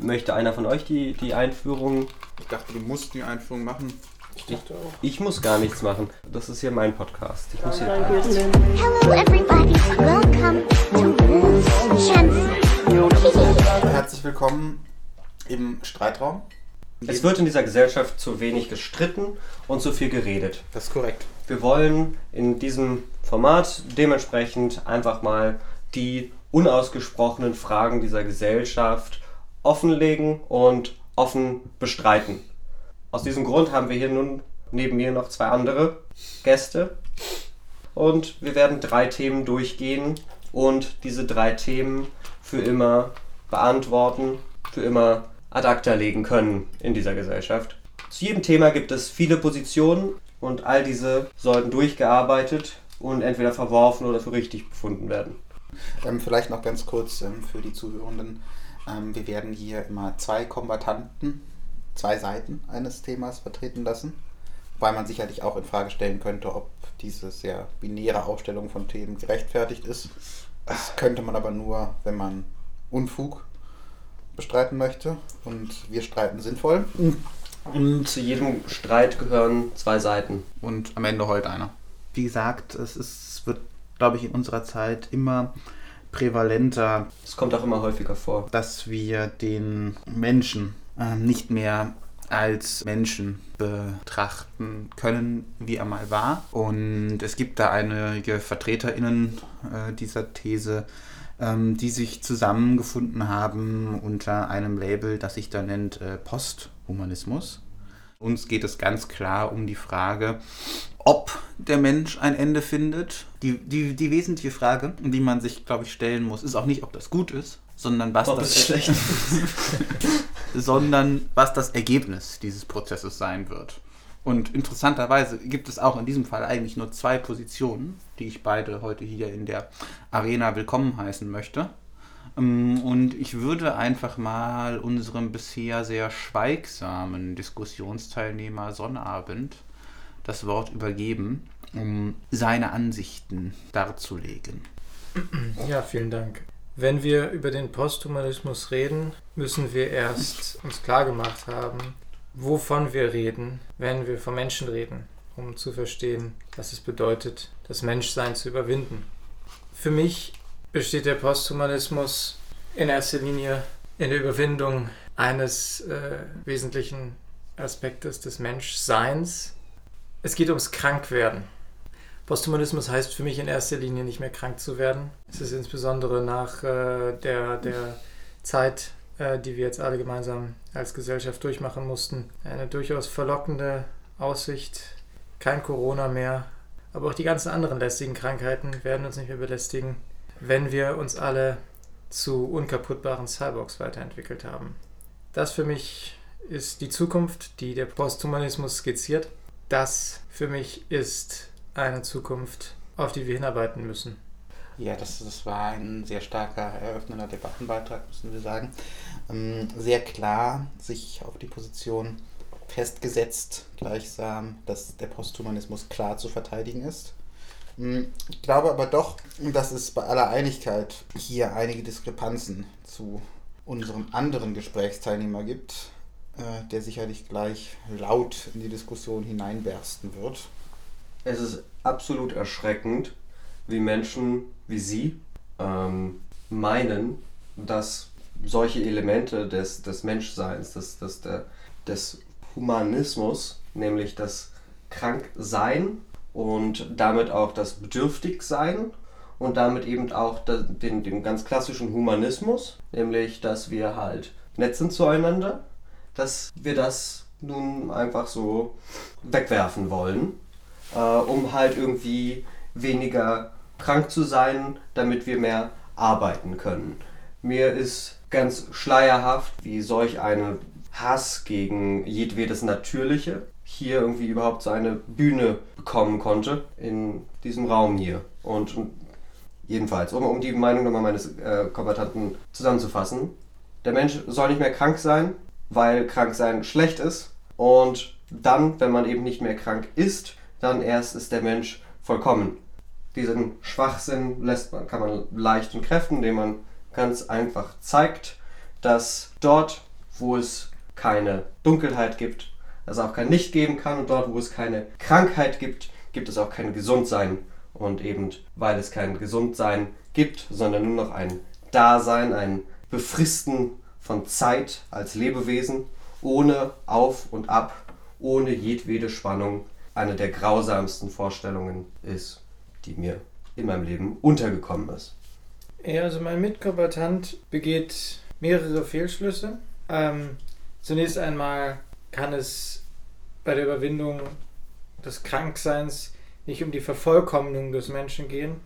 Möchte einer von euch die, die Einführung? Ich dachte, du musst die Einführung machen. Ich, ich muss gar nichts machen. Das ist hier mein Podcast. Ich muss hier. Hello, everybody. Welcome to Wolf's Chance. Herzlich willkommen im Streitraum. Es wird in dieser Gesellschaft zu wenig gestritten und zu viel geredet. Das ist korrekt. Wir wollen in diesem Format dementsprechend einfach mal die unausgesprochenen Fragen dieser Gesellschaft offenlegen und offen bestreiten. Aus diesem Grund haben wir hier nun neben mir noch zwei andere Gäste und wir werden drei Themen durchgehen und diese drei Themen für immer beantworten, für immer ad acta legen können in dieser Gesellschaft. Zu jedem Thema gibt es viele Positionen und all diese sollten durchgearbeitet und entweder verworfen oder für richtig befunden werden. Ähm, vielleicht noch ganz kurz ähm, für die Zuhörenden. Ähm, wir werden hier immer zwei Kombatanten, zwei Seiten eines Themas vertreten lassen. Wobei man sicherlich auch in Frage stellen könnte, ob diese sehr binäre Aufstellung von Themen gerechtfertigt ist. Das könnte man aber nur, wenn man Unfug bestreiten möchte. Und wir streiten sinnvoll. Und zu jedem Streit gehören zwei Seiten. Und am Ende heult einer. Wie gesagt, es ist, wird, glaube ich, in unserer Zeit immer prävalenter, Es kommt auch immer häufiger vor. dass wir den Menschen ähm, nicht mehr als Menschen betrachten können, wie er mal war. Und es gibt da einige VertreterInnen äh, dieser These, ähm, die sich zusammengefunden haben unter einem Label, das sich da nennt äh, Posthumanismus. Uns geht es ganz klar um die Frage, ob der Mensch ein Ende findet. Die, die, die wesentliche Frage, die man sich, glaube ich, stellen muss, ist auch nicht, ob das gut ist, sondern was Ob das schlecht ist. sondern was das Ergebnis dieses Prozesses sein wird. Und interessanterweise gibt es auch in diesem Fall eigentlich nur zwei Positionen, die ich beide heute hier in der Arena willkommen heißen möchte. Ähm, Und ich würde einfach mal unserem bisher sehr schweigsamen Diskussionsteilnehmer Sonnabend das Wort übergeben, um seine Ansichten darzulegen. Ja, vielen Dank. Wenn wir über den Posthumanismus reden, müssen wir erst uns klargemacht haben, wovon wir reden, wenn wir von Menschen reden, um zu verstehen, was es bedeutet, das Menschsein zu überwinden. Für mich besteht der Posthumanismus in erster Linie in der Überwindung eines äh, wesentlichen Aspektes des Menschseins. Es geht ums Krankwerden. Posthumanismus heißt für mich in erster Linie nicht mehr krank zu werden. Es ist insbesondere nach äh, der, der Zeit, äh, die wir jetzt alle gemeinsam als Gesellschaft durchmachen mussten, eine durchaus verlockende Aussicht. Kein Corona mehr, aber auch die ganzen anderen lästigen Krankheiten werden uns nicht mehr belästigen, wenn wir uns alle zu unkaputtbaren Cyborgs weiterentwickelt haben. Das für mich ist die Zukunft, die der Posthumanismus skizziert. Das für mich ist eine Zukunft, auf die wir hinarbeiten müssen. Ja, das, das war ein sehr starker eröffnender Debattenbeitrag, müssen wir sagen. Ähm, sehr klar sich auf die Position festgesetzt, gleichsam, dass der Posthumanismus klar zu verteidigen ist. Ähm, Ich glaube aber doch, dass es bei aller Einigkeit hier einige Diskrepanzen zu unserem anderen Gesprächsteilnehmer gibt, äh, der sicherlich gleich laut in die Diskussion hineinbersten wird. Es ist absolut erschreckend, wie Menschen wie Sie ähm, meinen, dass solche Elemente des, des Menschseins, des, des, des Humanismus, nämlich das Kranksein und damit auch das Bedürftigsein und damit eben auch den, den ganz klassischen Humanismus, nämlich dass wir halt nett sind zueinander, dass wir das nun einfach so wegwerfen wollen äh, um halt irgendwie weniger krank zu sein, damit wir mehr arbeiten können. Mir ist ganz schleierhaft, wie solch ein Hass gegen jedwedes Natürliche hier irgendwie überhaupt so eine Bühne bekommen konnte in diesem Raum hier. Und, und jedenfalls, um, um die Meinung nochmal meines äh, Kombatanten zusammenzufassen, der Mensch soll nicht mehr krank sein, weil krank sein schlecht ist. Und dann, wenn man eben nicht mehr krank ist, dann erst ist der Mensch vollkommen. Diesen Schwachsinn lässt man, kann man leicht entkräften, indem man ganz einfach zeigt, dass dort, wo es keine Dunkelheit gibt, es auch kein Licht geben kann und dort, wo es keine Krankheit gibt, gibt es auch kein Gesundsein. Und eben weil es kein Gesundsein gibt, sondern nur noch ein Dasein, ein Befristen von Zeit als Lebewesen, ohne Auf und Ab, ohne jedwede Spannung, eine der grausamsten Vorstellungen ist, die mir in meinem Leben untergekommen ist. Ja, also mein Mitkombatant begeht mehrere Fehlschlüsse. Ähm, zunächst einmal kann es bei der Überwindung des Krankseins nicht um die Vervollkommnung des Menschen gehen.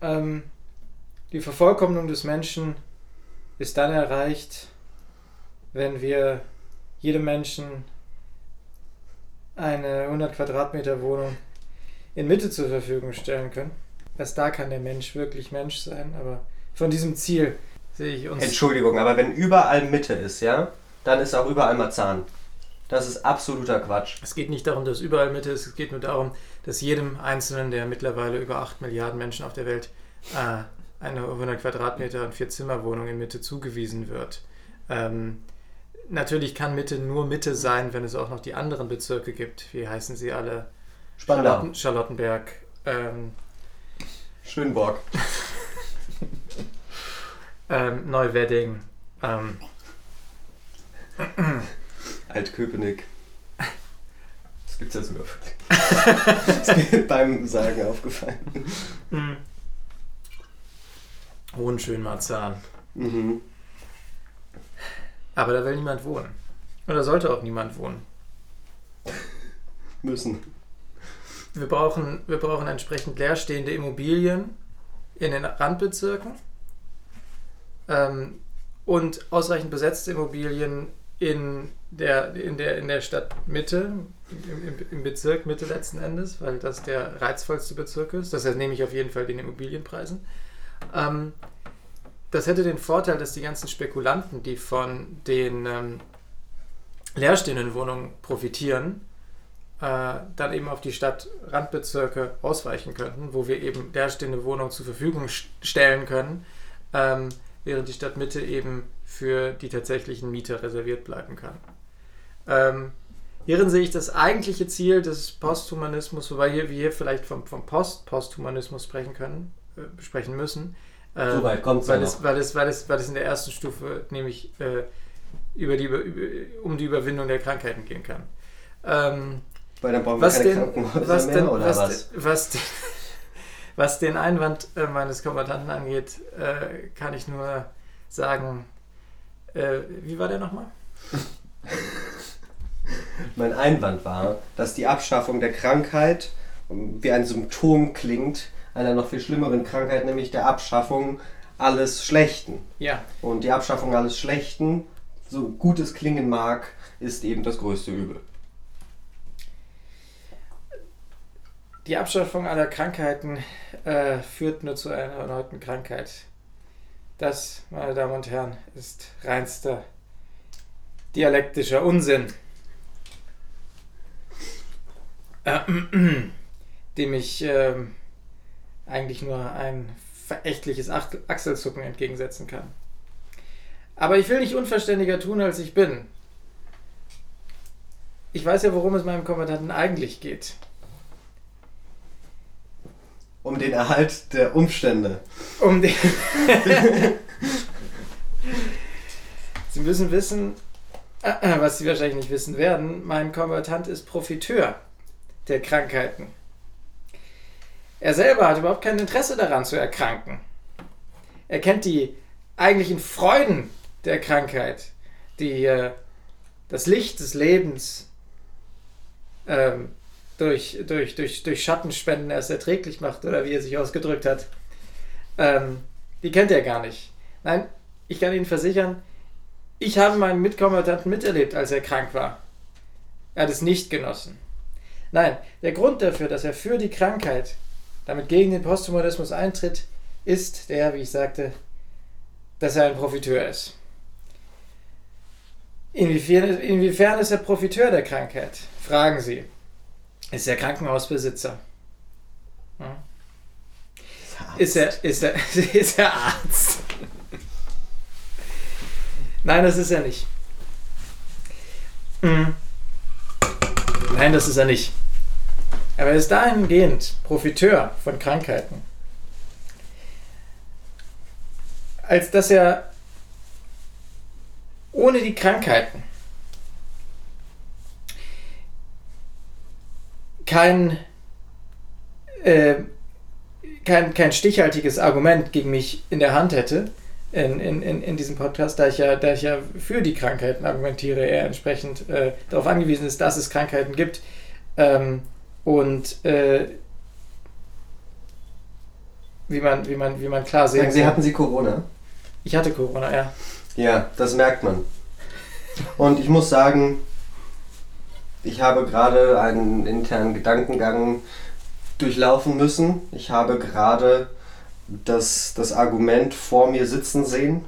Ähm, die Vervollkommnung des Menschen ist dann erreicht, wenn wir jedem Menschen eine 100 Quadratmeter Wohnung in Mitte zur Verfügung stellen können. Erst da kann der Mensch wirklich Mensch sein, aber von diesem Ziel sehe ich uns. Entschuldigung, aber wenn überall Mitte ist, ja, dann ist auch überall Marzahn. Das ist absoluter Quatsch. Es geht nicht darum, dass überall Mitte ist, es geht nur darum, dass jedem Einzelnen der mittlerweile über 8 Milliarden Menschen auf der Welt äh, eine 100 Quadratmeter und vier Zimmerwohnung in Mitte zugewiesen wird. Ähm, natürlich kann Mitte nur Mitte sein, wenn es auch noch die anderen Bezirke gibt. Wie heißen sie alle? Spandau. Charlotten, Charlottenberg. Ähm, Schönborg. ähm, Neuwedding. Ähm, Altköpenick. Das gibt's ja sogar wirklich. Das ist mir beim Sagen aufgefallen. Hohenschönmarzahn. Mhm. Aber da will niemand wohnen. Oder sollte auch niemand wohnen. Müssen. Wir brauchen, wir brauchen entsprechend leerstehende Immobilien in den Randbezirken ähm, und ausreichend besetzte Immobilien in der, in der, in der Stadtmitte, im, im, im Bezirk Mitte letzten Endes, weil das der reizvollste Bezirk ist. Das nehme ich auf jeden Fall den Immobilienpreisen. Ähm, das hätte den Vorteil, dass die ganzen Spekulanten, die von den ähm, leerstehenden Wohnungen profitieren, äh, dann eben auf die Stadtrandbezirke ausweichen könnten, wo wir eben leerstehende Wohnungen zur Verfügung st- stellen können, ähm, während die Stadtmitte eben für die tatsächlichen Mieter reserviert bleiben kann. Ähm, hierin sehe ich das eigentliche Ziel des Posthumanismus, wobei hier, wir hier vielleicht vom, vom Post-Posthumanismus sprechen können, äh, sprechen müssen. Äh, So weit kommt's ja weil, es, weil, es, weil, es, weil es in der ersten Stufe nämlich äh, über die, über, um die Überwindung der Krankheiten gehen kann. Ähm, Weil dann brauchen wir was keine denn, Krankenhäuser was, mehr, denn, oder was, was? was, den, was den Einwand äh, meines Kommandanten angeht, äh, kann ich nur sagen, äh, wie war der nochmal? Mein Einwand war, dass die Abschaffung der Krankheit wie ein Symptom klingt einer noch viel schlimmeren Krankheit, nämlich der Abschaffung alles Schlechten. Ja, Und die Abschaffung alles Schlechten, so gut es klingen mag, ist eben das größte Übel. Die Abschaffung aller Krankheiten äh, führt nur zu einer erneuten Krankheit. Das, meine Damen und Herren, ist reinster dialektischer Unsinn, äh, dem ich ähm, eigentlich nur ein verächtliches Ach Achselzucken entgegensetzen kann. Aber ich will nicht unverständiger tun, als ich bin. Ich weiß ja, worum es meinem Kommandanten eigentlich geht. Um den Erhalt der Umstände. Um die Sie müssen wissen, äh, was Sie wahrscheinlich nicht wissen werden, mein Kombatant ist Profiteur der Krankheiten. Er selber hat überhaupt kein Interesse daran zu erkranken. Er kennt die eigentlichen Freuden der Krankheit, die äh, das Licht des Lebens ähm, durch, durch, durch, durch Schattenspenden erst erträglich macht, oder wie er sich ausgedrückt hat. Ähm, die kennt er gar nicht. Nein, ich kann Ihnen versichern, ich habe meinen Mitkommandanten miterlebt, als er krank war. Er hat es nicht genossen. Nein, der Grund dafür, dass er für die Krankheit, damit gegen den Posthumanismus eintritt, ist der, wie ich sagte, dass er ein Profiteur ist. Inwiefern, inwiefern ist er Profiteur der Krankheit? Fragen Sie. Ist er Krankenhausbesitzer? Hm? Ist er, ist er, ist er Arzt? Nein, das ist er nicht. Mhm. Nein, das ist er nicht. Aber er ist dahingehend Profiteur von Krankheiten, als dass er ohne die Krankheiten kein, äh, kein, kein stichhaltiges Argument gegen mich in der Hand hätte in, in, in, in diesem Podcast, da ich, ja, da ich ja für die Krankheiten argumentiere, er entsprechend äh, darauf angewiesen ist, dass es Krankheiten gibt. Ähm, und äh, wie, man, wie, man, wie man klar sehen Sie, kann. hatten Sie Corona? Ich hatte Corona, ja. Ja, das merkt man. Und ich muss sagen, ich habe gerade einen internen Gedankengang durchlaufen müssen. Ich habe gerade das, das Argument vor mir sitzen sehen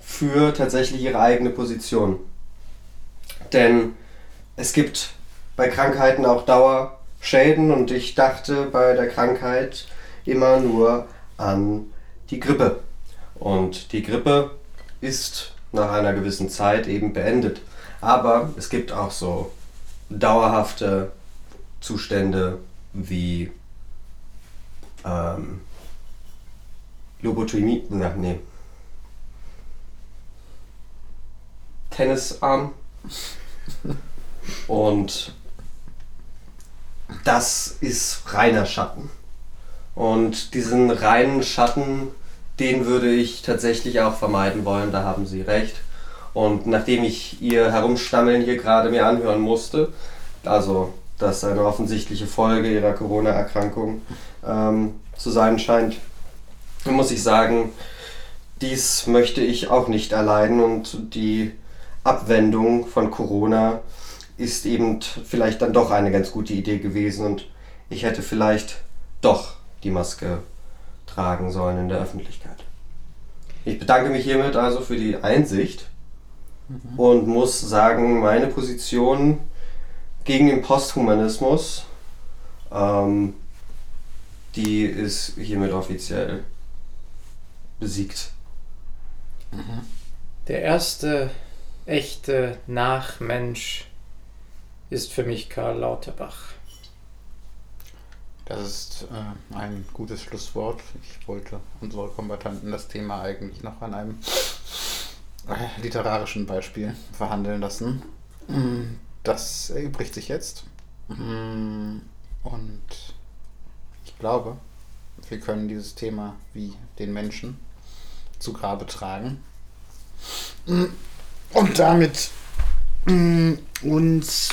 für tatsächlich ihre eigene Position. Denn es gibt bei Krankheiten auch Dauerschäden und ich dachte bei der Krankheit immer nur an die Grippe. Und die Grippe ist nach einer gewissen Zeit eben beendet. Aber es gibt auch so dauerhafte Zustände wie ähm, Lobotomie, na, nee. Tennisarm. Und das ist reiner Schatten. Und diesen reinen Schatten, den würde ich tatsächlich auch vermeiden wollen, da haben Sie recht. Und nachdem ich Ihr Herumstammeln hier gerade mir anhören musste, also dass eine offensichtliche Folge Ihrer Corona-Erkrankung ähm, zu sein scheint, muss ich sagen, dies möchte ich auch nicht erleiden. Und die Abwendung von Corona ist eben vielleicht dann doch eine ganz gute Idee gewesen. Und ich hätte vielleicht doch die Maske tragen sollen in der Öffentlichkeit. Ich bedanke mich hiermit also für die Einsicht und muss sagen, meine Position gegen den Posthumanismus, ähm, die ist hiermit offiziell besiegt. Der erste echte Nachmensch ist für mich Karl Lauterbach. Das ist äh, ein gutes Schlusswort. Ich wollte unsere Kombattanten das Thema eigentlich noch an einem literarischen Beispiel verhandeln lassen. Mm, Das erübrigt sich jetzt. Mm, Und ich glaube, wir können dieses Thema wie den Menschen zu Grabe tragen. Mm, Und damit uns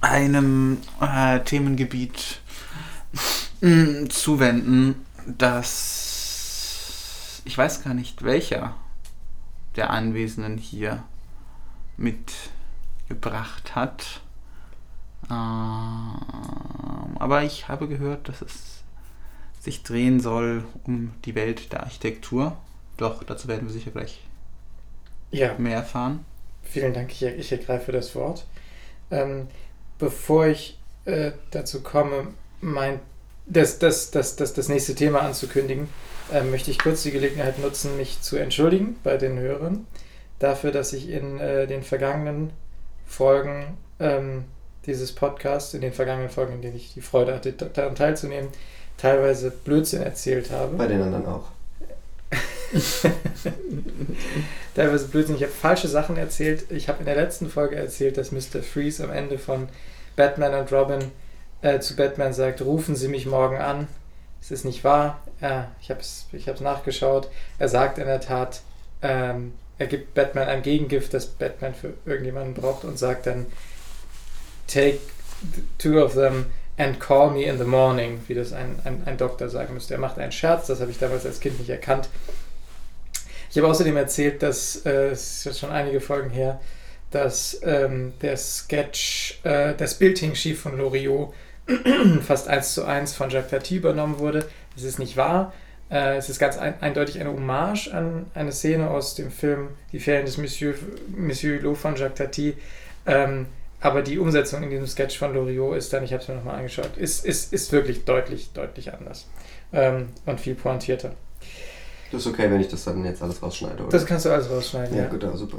einem äh, Themengebiet zuwenden, das ich weiß gar nicht, welcher der Anwesenden hier mitgebracht hat. Ähm, aber ich habe gehört, dass es sich drehen soll um die Welt der Architektur. Doch, dazu werden wir sicher gleich Ja, mehr erfahren. vielen Dank, ich, ich ergreife das Wort. Ähm, bevor ich äh, dazu komme, mein, das, das, das, das, das nächste Thema anzukündigen, ähm, möchte ich kurz die Gelegenheit nutzen, mich zu entschuldigen bei den Hörern dafür, dass ich in äh, den vergangenen Folgen ähm, dieses Podcasts, in den vergangenen Folgen, in denen ich die Freude hatte, daran teilzunehmen, teilweise Blödsinn erzählt habe. Bei den anderen auch. Teilweise Blödsinn. Ich habe falsche Sachen erzählt. Ich habe in der letzten Folge erzählt, dass Mr. Freeze am Ende von Batman und Robin äh, zu Batman sagt, rufen Sie mich morgen an. Es ist nicht wahr. Ja, ich habe es ich nachgeschaut. Er sagt in der Tat, ähm, er gibt Batman ein Gegengift, das Batman für irgendjemanden braucht und sagt dann, take two of them and call me in the morning, wie das ein, ein, ein Doktor sagen müsste. Er macht einen Scherz, das habe ich damals als Kind nicht erkannt. Ich habe außerdem erzählt, dass, äh, es ist jetzt schon einige Folgen her, dass ähm, der Sketch, äh, das Bild hing schief von Loriot fast eins zu eins von Jacques Tati übernommen wurde. Das ist nicht wahr. Äh, es ist ganz ein, eindeutig eine Hommage an eine Szene aus dem Film Die Ferien des Monsieur, Monsieur Hulot von Jacques Tati. Ähm, aber die Umsetzung in diesem Sketch von Loriot ist dann, ich habe es mir nochmal angeschaut, ist, ist, ist wirklich deutlich, deutlich anders ähm, und viel pointierter. Das ist okay, wenn ich das dann jetzt alles rausschneide, oder? Das kannst du alles rausschneiden, ja, ja. gut, ja, super.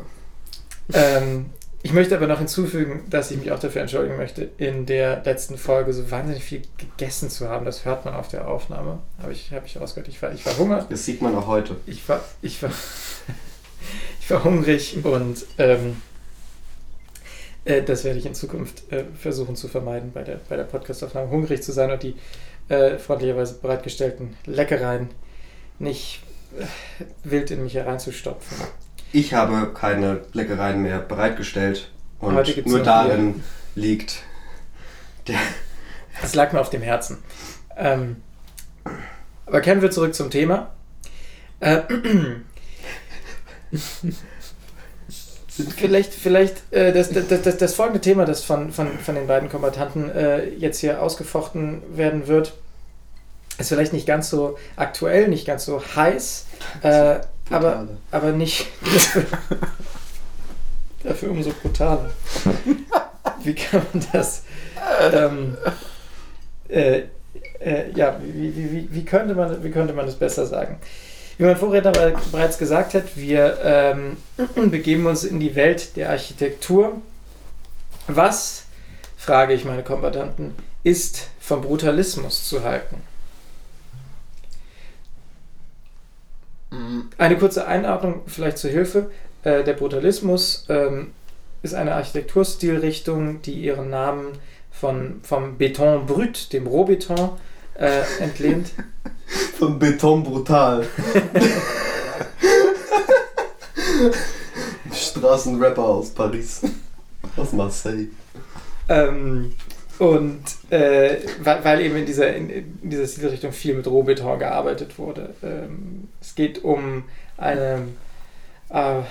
Ähm, ich möchte aber noch hinzufügen, dass ich mich auch dafür entschuldigen möchte, in der letzten Folge so wahnsinnig viel gegessen zu haben. Das hört man auf der Aufnahme. Habe ich, hab ich rausgehört. Ich war, ich war Hunger. Das sieht man auch heute. Ich war, ich war, ich war hungrig und ähm, äh, das werde ich in Zukunft äh, versuchen zu vermeiden, bei der, bei der Podcastaufnahme hungrig zu sein und die äh, freundlicherweise bereitgestellten Leckereien nicht äh, wild in mich hereinzustopfen. Ich habe keine Leckereien mehr bereitgestellt und nur darin liegt der. Das lag mir auf dem Herzen. Ähm, aber kehren wir zurück zum Thema. Äh, vielleicht vielleicht äh, das, das, das, das folgende Thema, das von, von, von den beiden Kombattanten äh, jetzt hier ausgefochten werden wird, ist vielleicht nicht ganz so aktuell, nicht ganz so heiß, äh, aber, aber nicht dafür, dafür umso brutaler. Wie kann man das? Ähm, äh, äh, ja, wie, wie, wie, könnte man, wie könnte man das besser sagen? Wie mein Vorredner bereits gesagt hat, wir ähm, begeben uns in die Welt der Architektur. Was, frage ich meine Kombattanten, ist vom Brutalismus zu halten? Eine kurze Einordnung vielleicht zur Hilfe. Äh, der Brutalismus ähm, ist eine Architekturstilrichtung, die ihren Namen von, vom Beton brut, dem Rohbeton, äh, entlehnt. Vom Beton brutal. Straßenrapper aus Paris. Aus Marseille. Ähm, und äh, weil, eben in dieser, in dieser Stilrichtung viel mit Rohbeton gearbeitet wurde. Ähm, es geht um eine äh,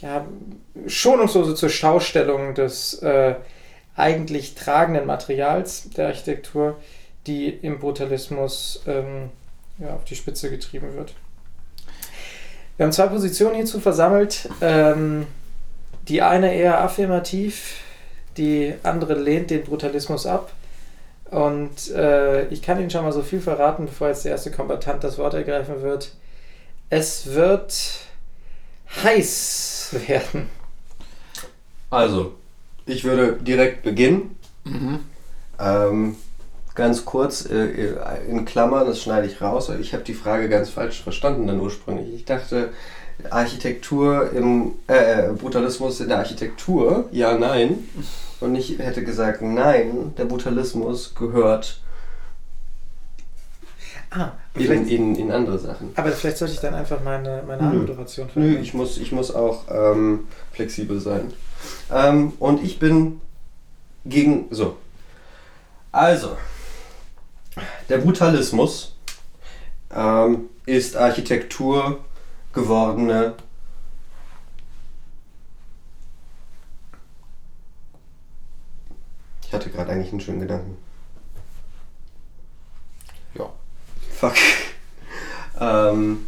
ja, schonungslose Zurschaustellung des äh, eigentlich tragenden Materials der Architektur, die im Brutalismus ähm, ja, auf die Spitze getrieben wird. Wir haben zwei Positionen hierzu versammelt. Ähm, die eine eher affirmativ, die andere lehnt den Brutalismus ab. Und äh, ich kann Ihnen schon mal so viel verraten, bevor jetzt der erste Kombatant das Wort ergreifen wird. Es wird heiß werden. Also, ich würde direkt beginnen. Mhm. Ähm, ganz kurz äh, in Klammern, das schneide ich raus, weil ich habe die Frage ganz falsch verstanden dann ursprünglich. Ich dachte, Architektur im äh, Brutalismus in der Architektur, ja, nein. Und ich hätte gesagt, nein, der Brutalismus gehört Ah, in, in, in andere Sachen. aber vielleicht sollte ich dann einfach meine, meine Nö. Anmoderation Nö, verändern. ich muss, ich muss auch ähm, flexibel sein. Ähm, und ich bin gegen. So. Also. Der Brutalismus ähm, ist Architektur gewordene. Ich hatte gerade eigentlich einen schönen Gedanken. Ja. Fuck. ähm,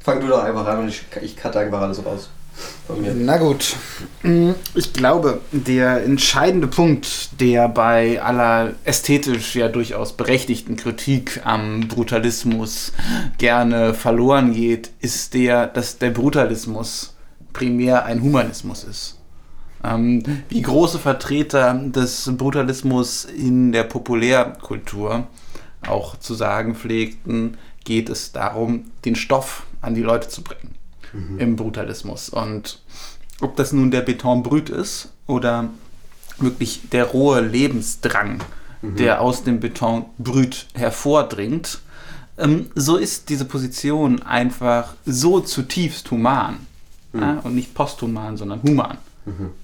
fang du doch einfach an und ich, ich cutte einfach alles raus. Von mir. Na gut. Mm, Ich glaube, der entscheidende Punkt, der bei aller ästhetisch ja durchaus berechtigten Kritik am Brutalismus gerne verloren geht, ist der, dass der Brutalismus primär ein Humanismus ist. Ähm, wie große Vertreter des Brutalismus in der Populärkultur auch zu sagen pflegten, geht es darum, den Stoff an die Leute zu bringen im Brutalismus. Und ob das nun der Beton brüt ist oder wirklich der rohe Lebensdrang, der aus dem Beton brüt hervordringt, ähm, so ist diese Position einfach so zutiefst human. Ja, und nicht posthuman, sondern human.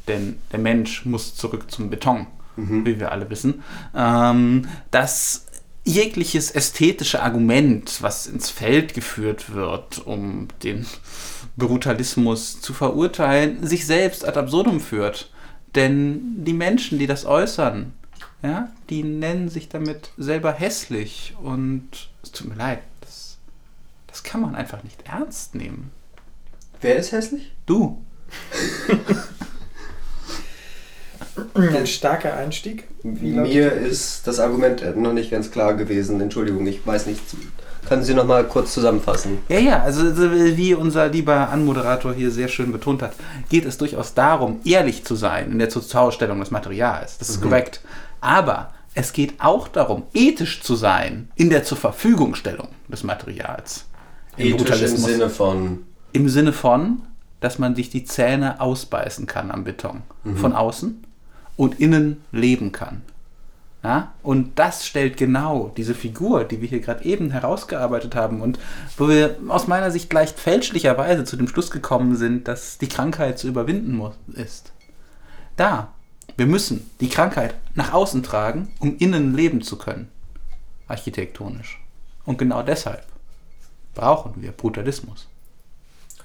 Denn der Mensch muss zurück zum Beton, wie wir alle wissen. Ähm, dass jegliches ästhetische Argument, was ins Feld geführt wird, um den Brutalismus zu verurteilen, sich selbst ad absurdum führt. Denn die Menschen, die das äußern, ja, die nennen sich damit selber hässlich. Und es tut mir leid, das, das kann man einfach nicht ernst nehmen. Wer ist hässlich? Du, Ein starker Einstieg. Wie Mir ist das Argument noch nicht ganz klar gewesen. Entschuldigung, ich weiß nicht Können Sie noch mal kurz zusammenfassen? Ja, ja, also so wie unser lieber Anmoderator hier sehr schön betont hat, geht es durchaus darum, ehrlich zu sein in der Zurschaustellung des Materials. Das ist korrekt. Aber es geht auch darum, ethisch zu sein in der zur Verfügungstellung des Materials. Im Ethisch im. Sinne von Im Sinne von, dass man sich die Zähne ausbeißen kann am Beton. Von außen und innen leben kann. Ja? Und das stellt genau diese Figur, die wir hier gerade eben herausgearbeitet haben und wo wir aus meiner Sicht leicht fälschlicherweise zu dem Schluss gekommen sind, dass die Krankheit zu überwinden muss, ist. Da, wir müssen die Krankheit nach außen tragen, um innen leben zu können. Architektonisch. Und genau deshalb brauchen wir Brutalismus.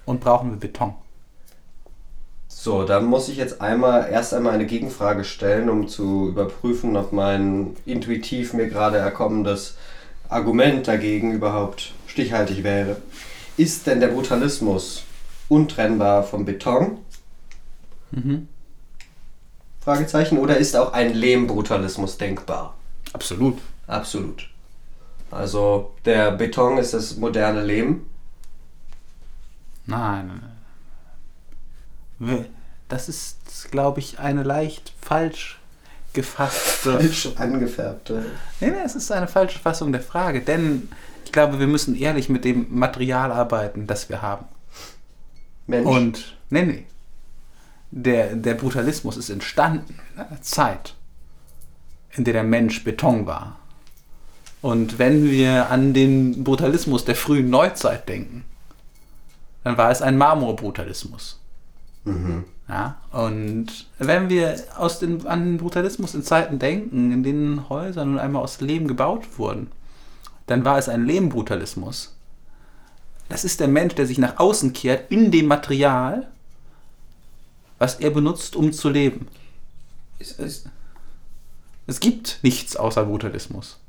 Und brauchen wir Beton. So, dann muss ich jetzt einmal erst einmal eine Gegenfrage stellen, um zu überprüfen, ob mein intuitiv mir gerade erkommendes Argument dagegen überhaupt stichhaltig wäre. Ist denn der Brutalismus untrennbar vom Beton? Fragezeichen. Oder ist auch ein Lehmbrutalismus denkbar? Absolut. Absolut. Also der Beton ist das moderne Lehm. Nein, nein, nein. Das ist, glaube ich, eine leicht falsch gefasste. Falsch angefärbte. Nee, nee, es ist eine falsche Fassung der Frage, denn ich glaube, wir müssen ehrlich mit dem Material arbeiten, das wir haben. Mensch. Und, nee, nee. Der, der Brutalismus ist entstanden in einer Zeit, in der der Mensch Beton war. Und wenn wir an den Brutalismus der frühen Neuzeit denken, dann war es ein Marmorbrutalismus. Ja, und wenn wir aus den, an den Brutalismus in Zeiten denken, in denen Häuser nun einmal aus Lehm gebaut wurden, dann war es ein Lehmbrutalismus. Das ist der Mensch, der sich nach außen kehrt in dem Material, was er benutzt, um zu leben. Ist, ist, Es gibt nichts außer Brutalismus.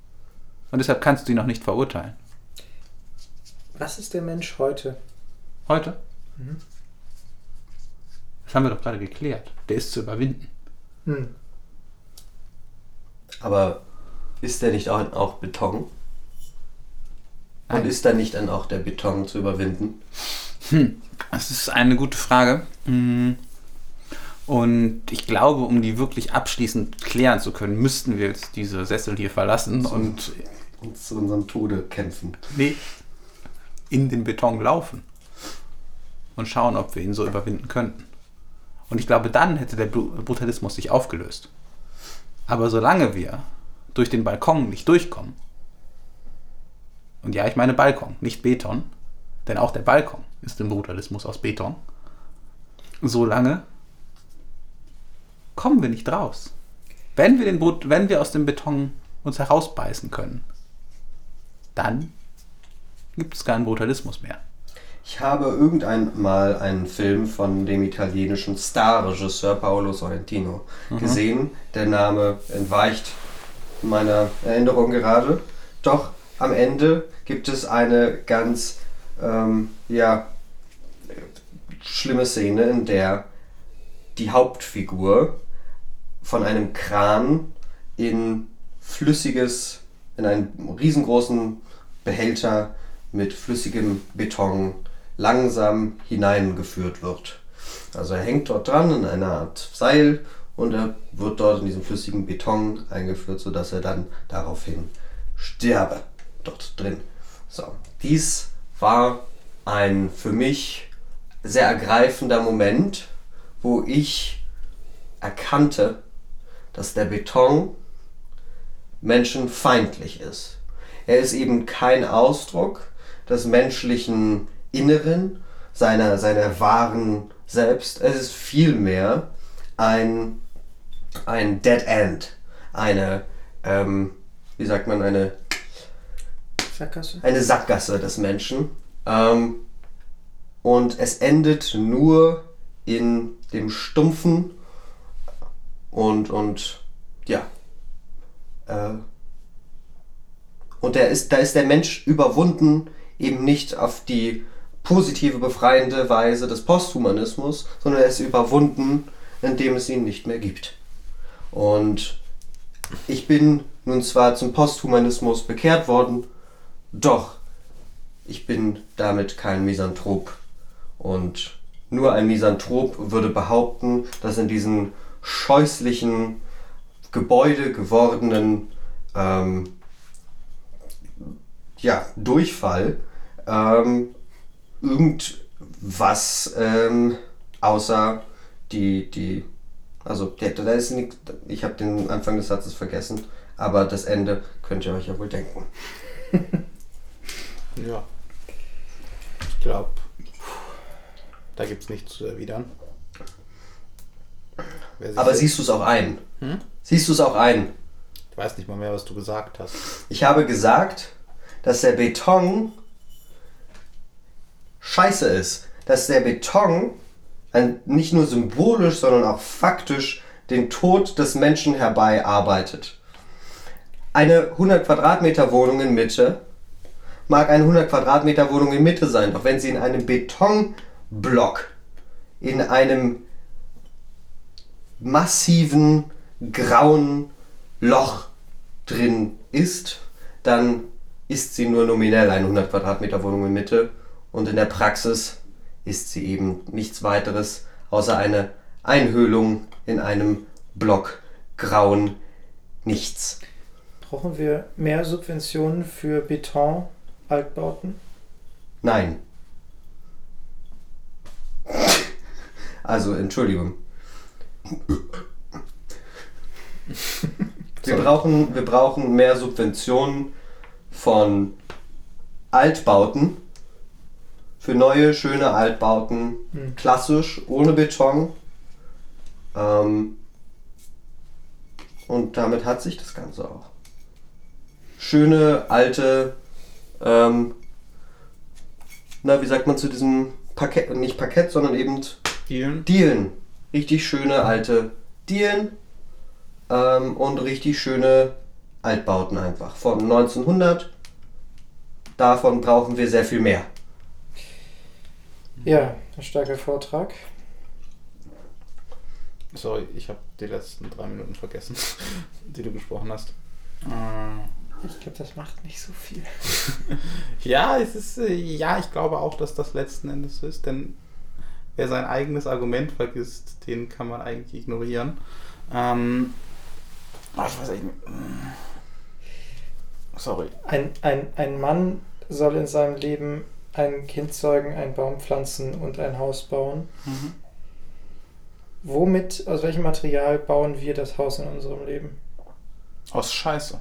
Und deshalb kannst du ihn auch nicht verurteilen. Was ist der Mensch heute? Heute? Das haben wir doch gerade geklärt. Der ist zu überwinden. Hm. aber ist der nicht auch, auch Beton? Und ist da nicht dann auch der Beton zu überwinden? Das ist eine gute Frage. Mm. Und ich glaube, um die wirklich abschließend klären zu können, müssten wir jetzt diese Sessel hier verlassen und Und zu unserem Tode kämpfen. nee, in den Beton laufen und schauen, ob wir ihn so überwinden könnten. Und ich glaube, dann hätte der Bru- Brutalismus sich aufgelöst. Aber solange wir durch den Balkon nicht durchkommen, und ja, ich meine Balkon, nicht Beton, denn auch der Balkon ist im Brutalismus aus Beton, solange kommen wir nicht raus. Wenn wir, den Brut wenn wir aus dem Beton uns herausbeißen können, dann gibt es keinen Brutalismus mehr. Ich habe irgendwann mal einen Film von dem italienischen Starregisseur Paolo Sorrentino gesehen. Der Name entweicht meiner Erinnerung gerade. Doch am Ende gibt es eine ganz ähm, ja, schlimme Szene, in der die Hauptfigur von einem Kran in flüssiges, in einen riesengroßen Behälter mit flüssigem Beton langsam hineingeführt wird. Also er hängt dort dran in einer Art Seil und er wird dort in diesen flüssigen Beton eingeführt, sodass er dann daraufhin sterbe dort drin. So, dies war ein für mich sehr ergreifender Moment, wo ich erkannte, dass der Beton menschenfeindlich ist. Er ist eben kein Ausdruck des menschlichen Inneren, seiner, seiner wahren Selbst. Es ist vielmehr ein, ein Dead End. Eine, ähm, wie sagt man, eine Sackgasse? eine Sackgasse des Menschen. Ähm, und es endet nur in dem stumpfen und, und ja. Äh, und der ist, da ist der Mensch überwunden, eben nicht auf die positive, befreiende Weise des Posthumanismus, sondern er ist überwunden, indem es ihn nicht mehr gibt. Und ich bin nun zwar zum Posthumanismus bekehrt worden, doch ich bin damit kein Misanthrop. Und nur ein Misanthrop würde behaupten, dass in diesen scheußlichen Gebäude gewordenen ähm, ja, Durchfall ähm, irgendwas ähm, außer die, die also der, da ist nicht, ich habe den Anfang des Satzes vergessen, aber das Ende könnt ihr euch ja wohl denken. Ja. Ich glaube, da gibt es nichts zu erwidern. Aber siehst du es auch ein? Hm? Siehst du es auch ein? Ich weiß nicht mal mehr, was du gesagt hast. Ich habe gesagt, dass der Beton scheiße ist. Dass der Beton nicht nur symbolisch, sondern auch faktisch den Tod des Menschen herbeiarbeitet. Eine 100 Quadratmeter Wohnung in Mitte mag eine 100 Quadratmeter Wohnung in Mitte sein, doch wenn sie in einem Betonblock, in einem massiven grauen Loch drin ist, dann ist sie nur nominell eine 100 Quadratmeter Wohnung in Mitte und in der Praxis ist sie eben nichts weiteres außer eine Einhöhlung in einem Block grauen Nichts. Brauchen wir mehr Subventionen für Beton-Altbauten? Nein. Also, Entschuldigung. Wir brauchen, wir brauchen mehr Subventionen von Altbauten für neue, schöne Altbauten. Hm. Klassisch, ohne Beton. Ähm, und damit hat sich das Ganze auch. Schöne, alte, ähm, na, wie sagt man zu diesem Parkett, nicht Parkett, sondern eben Dielen? Dielen. Richtig schöne alte Dielen ähm, und richtig schöne Altbauten einfach. Von 1900. Davon brauchen wir sehr viel mehr. Ja, ein starker Vortrag. Sorry, ich habe die letzten drei Minuten vergessen, die du gesprochen hast. Äh, Ich glaube, das macht nicht so viel. Ja, es ist, äh, ja, ich glaube auch, dass das letzten Endes so ist, denn wer sein eigenes Argument vergisst, den kann man eigentlich ignorieren. Ähm, ah, ich weiß nicht. mm. Sorry. Ein, ein, ein Mann soll in seinem Leben ein Kind zeugen, einen Baum pflanzen und ein Haus bauen. Mhm. Womit, aus welchem Material bauen wir das Haus in unserem Leben? Aus Scheiße.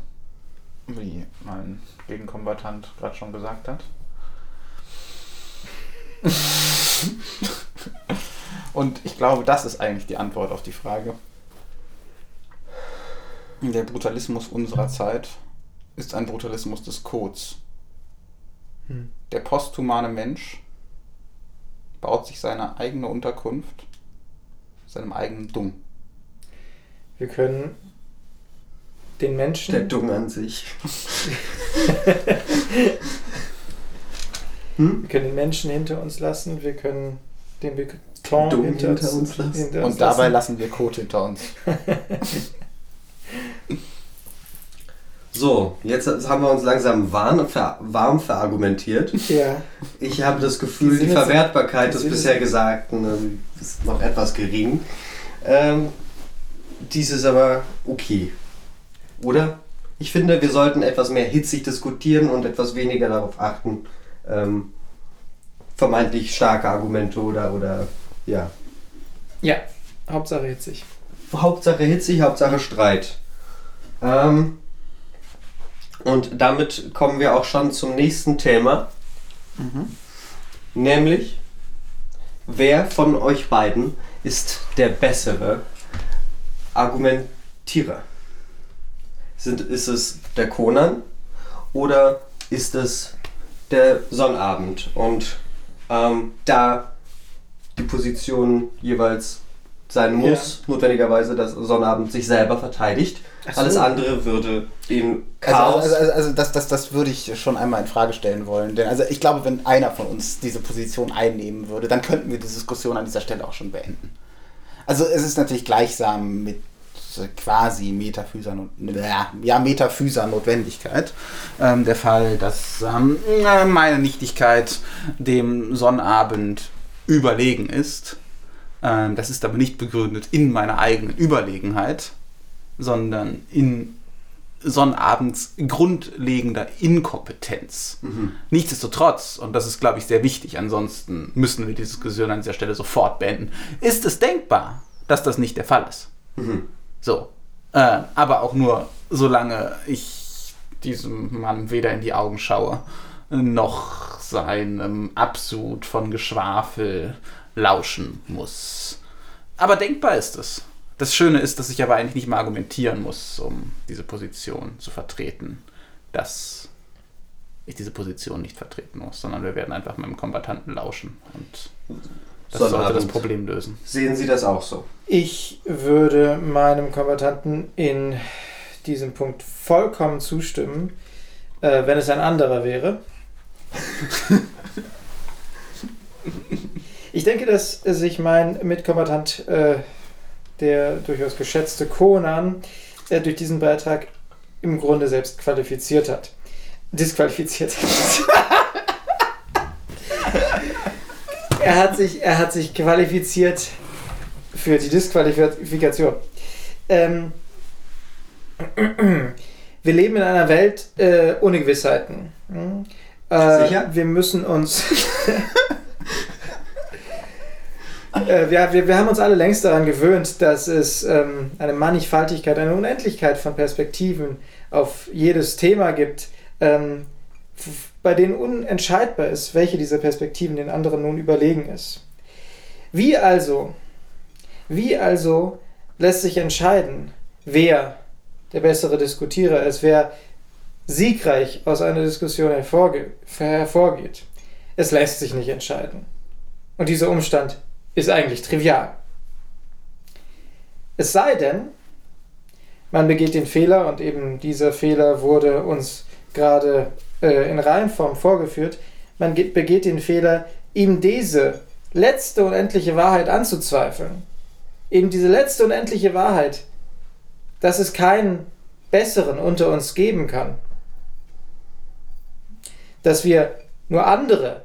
Wie mein Gegenkombatant gerade schon gesagt hat. Und ich glaube, das ist eigentlich die Antwort auf die Frage. Der Brutalismus unserer Zeit ist ein Brutalismus des Codes. Hm. Der posthumane Mensch baut sich seine eigene Unterkunft, seinem eigenen Dung. Wir können den Menschen. Der Dung an sich. Wir können den Menschen hinter uns lassen, wir können den Beton Dumm hinter, hinter uns, uns lassen. hinter uns Und dabei lassen. lassen wir Code hinter uns. So, jetzt haben wir uns langsam warm, ver, warm verargumentiert. Ja, Ich habe das Gefühl, Die die, Verwertbarkeit des bisher Gesagten ähm, ist noch etwas gering. Ähm, dies ist aber okay. Oder? Ich finde, wir sollten etwas mehr hitzig diskutieren und etwas weniger darauf achten, ähm, vermeintlich starke Argumente oder, oder ja. ja, Hauptsache hitzig. Hauptsache hitzig, Hauptsache Streit. Ähm, und damit kommen wir auch schon zum nächsten Thema. Nämlich, wer von euch beiden ist der bessere Argumentierer? Sind, ist es der Conan oder ist es der Sonnabend? Und ähm, da die Position jeweils sein muss, notwendigerweise, dass Sonnabend sich selber verteidigt. So. Alles andere würde in Also, Chaos. also, also, also das, das, das würde ich schon einmal in Frage stellen wollen. Denn also ich glaube, wenn einer von uns diese Position einnehmen würde, dann könnten wir die Diskussion an dieser Stelle auch schon beenden. Also es ist natürlich gleichsam mit quasi Metaphyser, ja, Metaphyser Notwendigkeit ähm, der Fall, dass ähm, meine Nichtigkeit dem Sonnabend überlegen ist. Ähm, das ist aber nicht begründet in meiner eigenen Überlegenheit, sondern in Sonnabends grundlegender Inkompetenz. Nichtsdestotrotz, und das ist, glaube ich, sehr wichtig, ansonsten müssen wir die Diskussion an dieser Stelle sofort beenden, ist es denkbar, dass das nicht der Fall ist. So. Äh, aber auch nur, solange ich diesem Mann weder in die Augen schaue, noch seinem Absud von Geschwafel lauschen muss. Aber denkbar ist es. Das Schöne ist, dass ich aber eigentlich nicht mehr argumentieren muss, um diese Position zu vertreten, dass ich diese Position nicht vertreten muss, sondern wir werden einfach mit dem Kombatanten lauschen und das sollte das. Problem lösen. Sehen Sie das auch so? Ich würde meinem Kombattanten in diesem Punkt vollkommen zustimmen, äh, wenn es ein anderer wäre. ich denke, dass sich mein Mitkombatant, äh, der durchaus geschätzte Conan, äh, durch diesen Beitrag im Grunde selbst qualifiziert hat. Disqualifiziert hat. er, hat sich, er hat sich qualifiziert für die Disqualifikation. Ähm, wir leben in einer Welt äh, ohne Gewissheiten. Hm? Äh, Sicher? Wir müssen uns. äh, wir, wir, wir haben uns alle längst daran gewöhnt, dass es ähm, eine Mannigfaltigkeit, eine Unendlichkeit von Perspektiven auf jedes Thema gibt, ähm, bei denen unentscheidbar ist, welche dieser Perspektiven den anderen nun überlegen ist. Wie also wie also lässt sich entscheiden, wer der bessere Diskutierer ist, wer siegreich aus einer Diskussion hervorge hervorgeht? Es lässt sich nicht entscheiden. Und dieser Umstand ist eigentlich trivial. Es sei denn, man begeht den Fehler, und eben dieser Fehler wurde uns gerade äh, in Reihenform vorgeführt, man ge- begeht den Fehler, ihm diese letzte und endliche Wahrheit anzuzweifeln eben diese letzte und endliche Wahrheit, dass es keinen besseren unter uns geben kann. Dass wir nur andere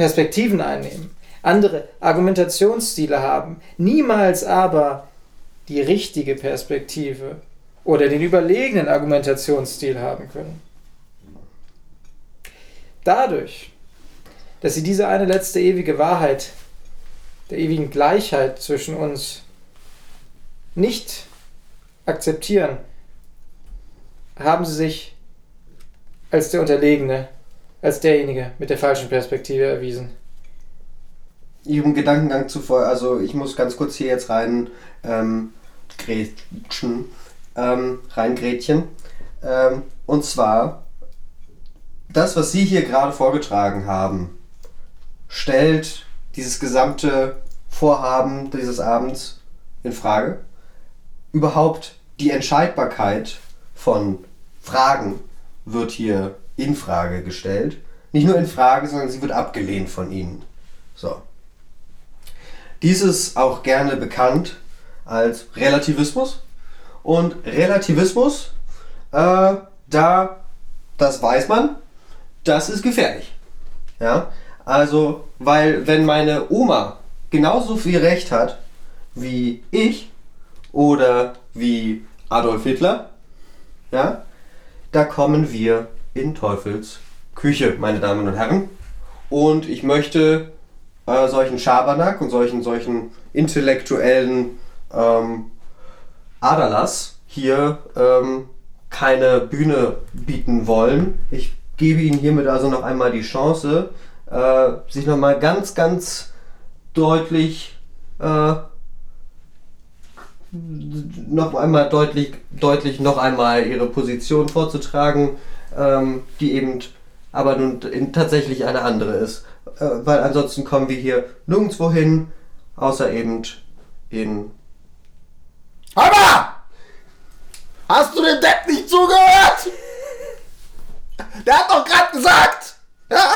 Perspektiven einnehmen, andere Argumentationsstile haben, niemals aber die richtige Perspektive oder den überlegenen Argumentationsstil haben können. Dadurch, dass sie diese eine letzte ewige Wahrheit der ewigen Gleichheit zwischen uns nicht akzeptieren, haben sie sich als der Unterlegene, als derjenige mit der falschen Perspektive erwiesen. Ihrem Gedankengang zuvor, also ich muss ganz kurz hier jetzt rein ähm, grätschen, ähm, rein Gretchen. Ähm, und zwar, das, was Sie hier gerade vorgetragen haben, stellt dieses gesamte Vorhaben dieses Abends in Frage. Überhaupt die Entscheidbarkeit von Fragen wird hier in Frage gestellt. Nicht nur in Frage, sondern sie wird abgelehnt von Ihnen. So. Dies ist auch gerne bekannt als Relativismus. Und Relativismus, äh, da, das weiß man, das ist gefährlich. Ja, also, weil wenn meine Oma genauso viel Recht hat wie ich oder wie Adolf Hitler, ja, da kommen wir in Teufels Küche, meine Damen und Herren. Und ich möchte äh, solchen Schabernack und solchen, solchen intellektuellen ähm, Aderlass hier ähm, keine Bühne bieten wollen. Ich gebe Ihnen hiermit also noch einmal die Chance, äh, sich noch mal ganz, ganz deutlich äh, noch einmal deutlich, deutlich noch einmal ihre Position vorzutragen, ähm, die eben aber nun in, tatsächlich eine andere ist. Äh, weil ansonsten kommen wir hier nirgendwo hin, außer eben in Aber! Hast du dem Depp nicht zugehört? Der hat doch gerade gesagt, ja?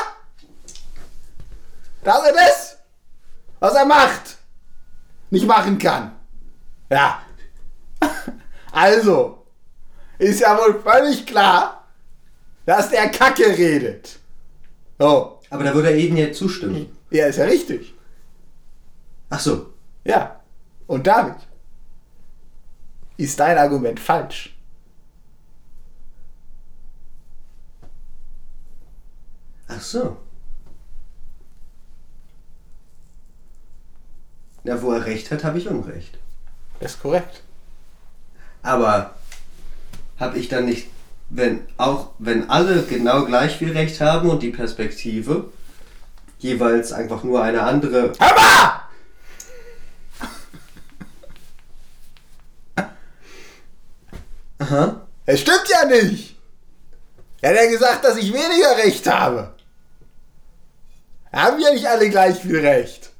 Dass er das, was er macht, nicht machen kann. Ja. Also, ist ja wohl völlig klar, dass der Kacke redet. So, Aber da würde Eden jetzt zustimmen. ja, ist ja richtig. Ach so. Ja. Und damit ist dein Argument falsch. Ach so. Na, wo er recht hat, habe ich Unrecht. Das ist korrekt. Aber habe ich dann nicht, wenn auch wenn alle genau gleich viel Recht haben und die Perspektive jeweils einfach nur eine andere. Hör mal! Aha. Es stimmt ja nicht. Er hat ja gesagt, dass ich weniger Recht habe. Haben ja nicht alle gleich viel Recht.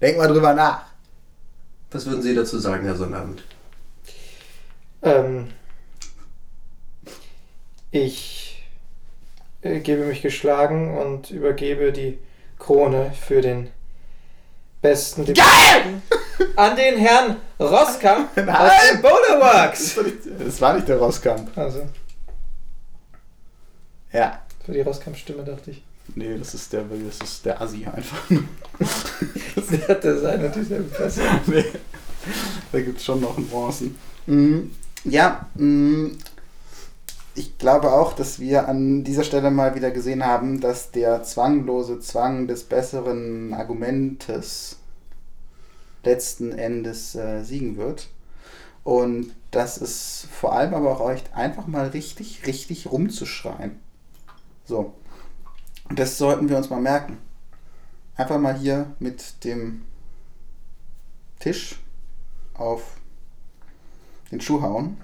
Denk mal drüber nach. Was würden Sie dazu sagen, Herr Sonnabend? Ähm, ich äh, gebe mich geschlagen und übergebe die Krone für den besten Debatten an den Herrn Roskamp aus Nein! dem Boulderworks. Das war nicht der Rosskamp. Also, Ja. für die Roskamp-Stimme dachte ich. Nee, das ist der, das ist der Assi einfach. Der hatte seine dieselbe Fresse. nee. Da gibt es schon noch Nuancen. Mhm. Ja, mhm. Ich glaube auch, dass wir an dieser Stelle mal wieder gesehen haben, dass der zwanglose Zwang des besseren Argumentes letzten Endes äh, siegen wird. Und dass es vor allem aber auch euch einfach mal richtig, richtig rumzuschreien. So. Das sollten wir uns mal merken. Einfach mal hier mit dem Tisch auf den Schuh hauen.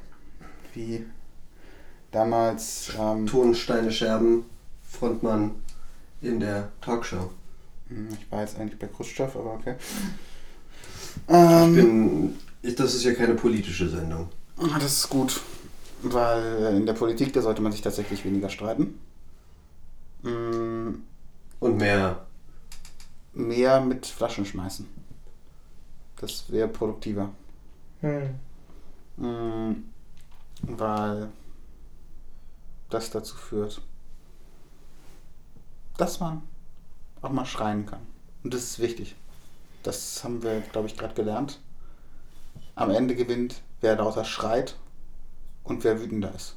Wie damals. Ähm, Tonsteine Scherben, Frontmann in der Talkshow. hm, ich war jetzt eigentlich bei Khrushchev, aber okay. Ich Ähm, bin. Ich, das ist ja keine politische Sendung. Ah, Das ist gut, weil in der Politik, da sollte man sich tatsächlich weniger streiten. Mm, Und mehr. Mehr mit Flaschen schmeißen. Das wäre produktiver. Hm. Mm, Weil das dazu führt, dass man auch mal schreien kann. Und das ist wichtig. Das haben wir, glaube ich, gerade gelernt. Am Ende gewinnt, wer lauter schreit und wer wütender ist.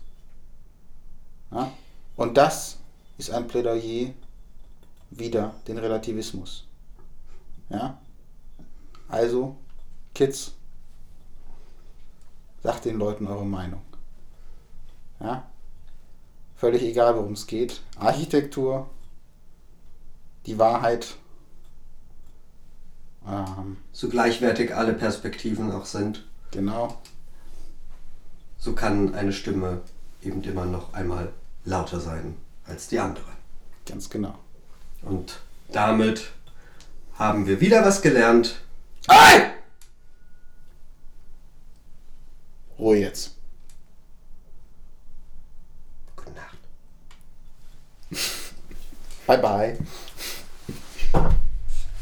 Ja? Und das ist ein Plädoyer wider den Relativismus. Ja? Also, Kids, sagt den Leuten eure Meinung. Ja? Völlig egal, worum es geht. Architektur, die Wahrheit. Ähm, So gleichwertig alle Perspektiven auch sind, genau. so kann eine Stimme eben immer noch einmal lauter sein als die andere. Ganz genau. Und damit haben wir wieder was gelernt. Hey! Ruhe jetzt. Gute Nacht. Bye bye.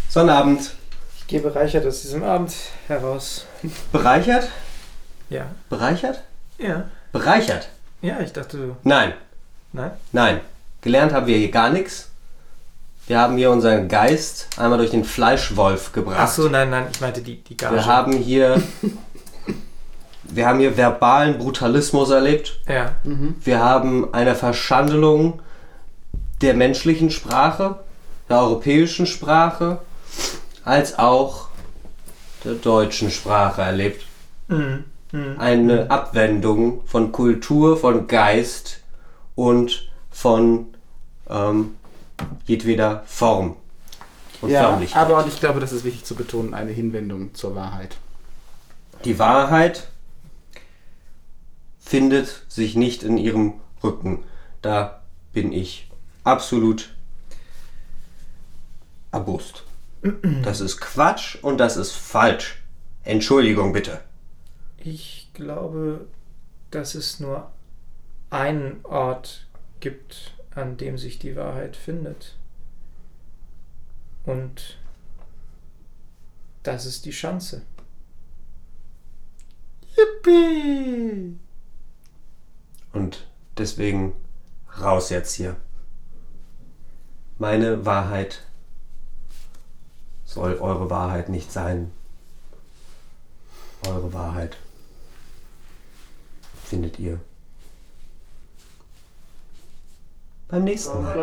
Sonnabend. Ich gehe bereichert aus diesem Abend heraus. Bereichert? Ja. Bereichert? Ja. Bereichert? Ja, ich dachte, du. Nein, Nein? nein. Gelernt haben wir hier gar nichts. Wir haben hier unseren Geist einmal durch den Fleischwolf gebracht. Ach so, nein, nein, ich meinte die, die Gage. Wir haben hier, wir haben hier verbalen Brutalismus erlebt. Ja. Wir haben eine Verschandelung der menschlichen Sprache, der europäischen Sprache, als auch der deutschen Sprache erlebt. Mhm. Mhm. Eine Abwendung von Kultur, von Geist und von ähm, jedweder Form und Ja, Förmlichkeit. aber und ich glaube, das ist wichtig zu betonen, eine Hinwendung zur Wahrheit. Die Wahrheit findet sich nicht in ihrem Rücken. Da bin ich absolut erbost. Das ist Quatsch und das ist falsch. Entschuldigung bitte. Ich glaube, dass es nur einen Ort gibt, an dem sich die Wahrheit findet. Und das ist die Schanze. Yippie! Und deswegen raus jetzt hier. Meine Wahrheit soll eure Wahrheit nicht sein. Eure Wahrheit findet ihr beim nächsten Mal.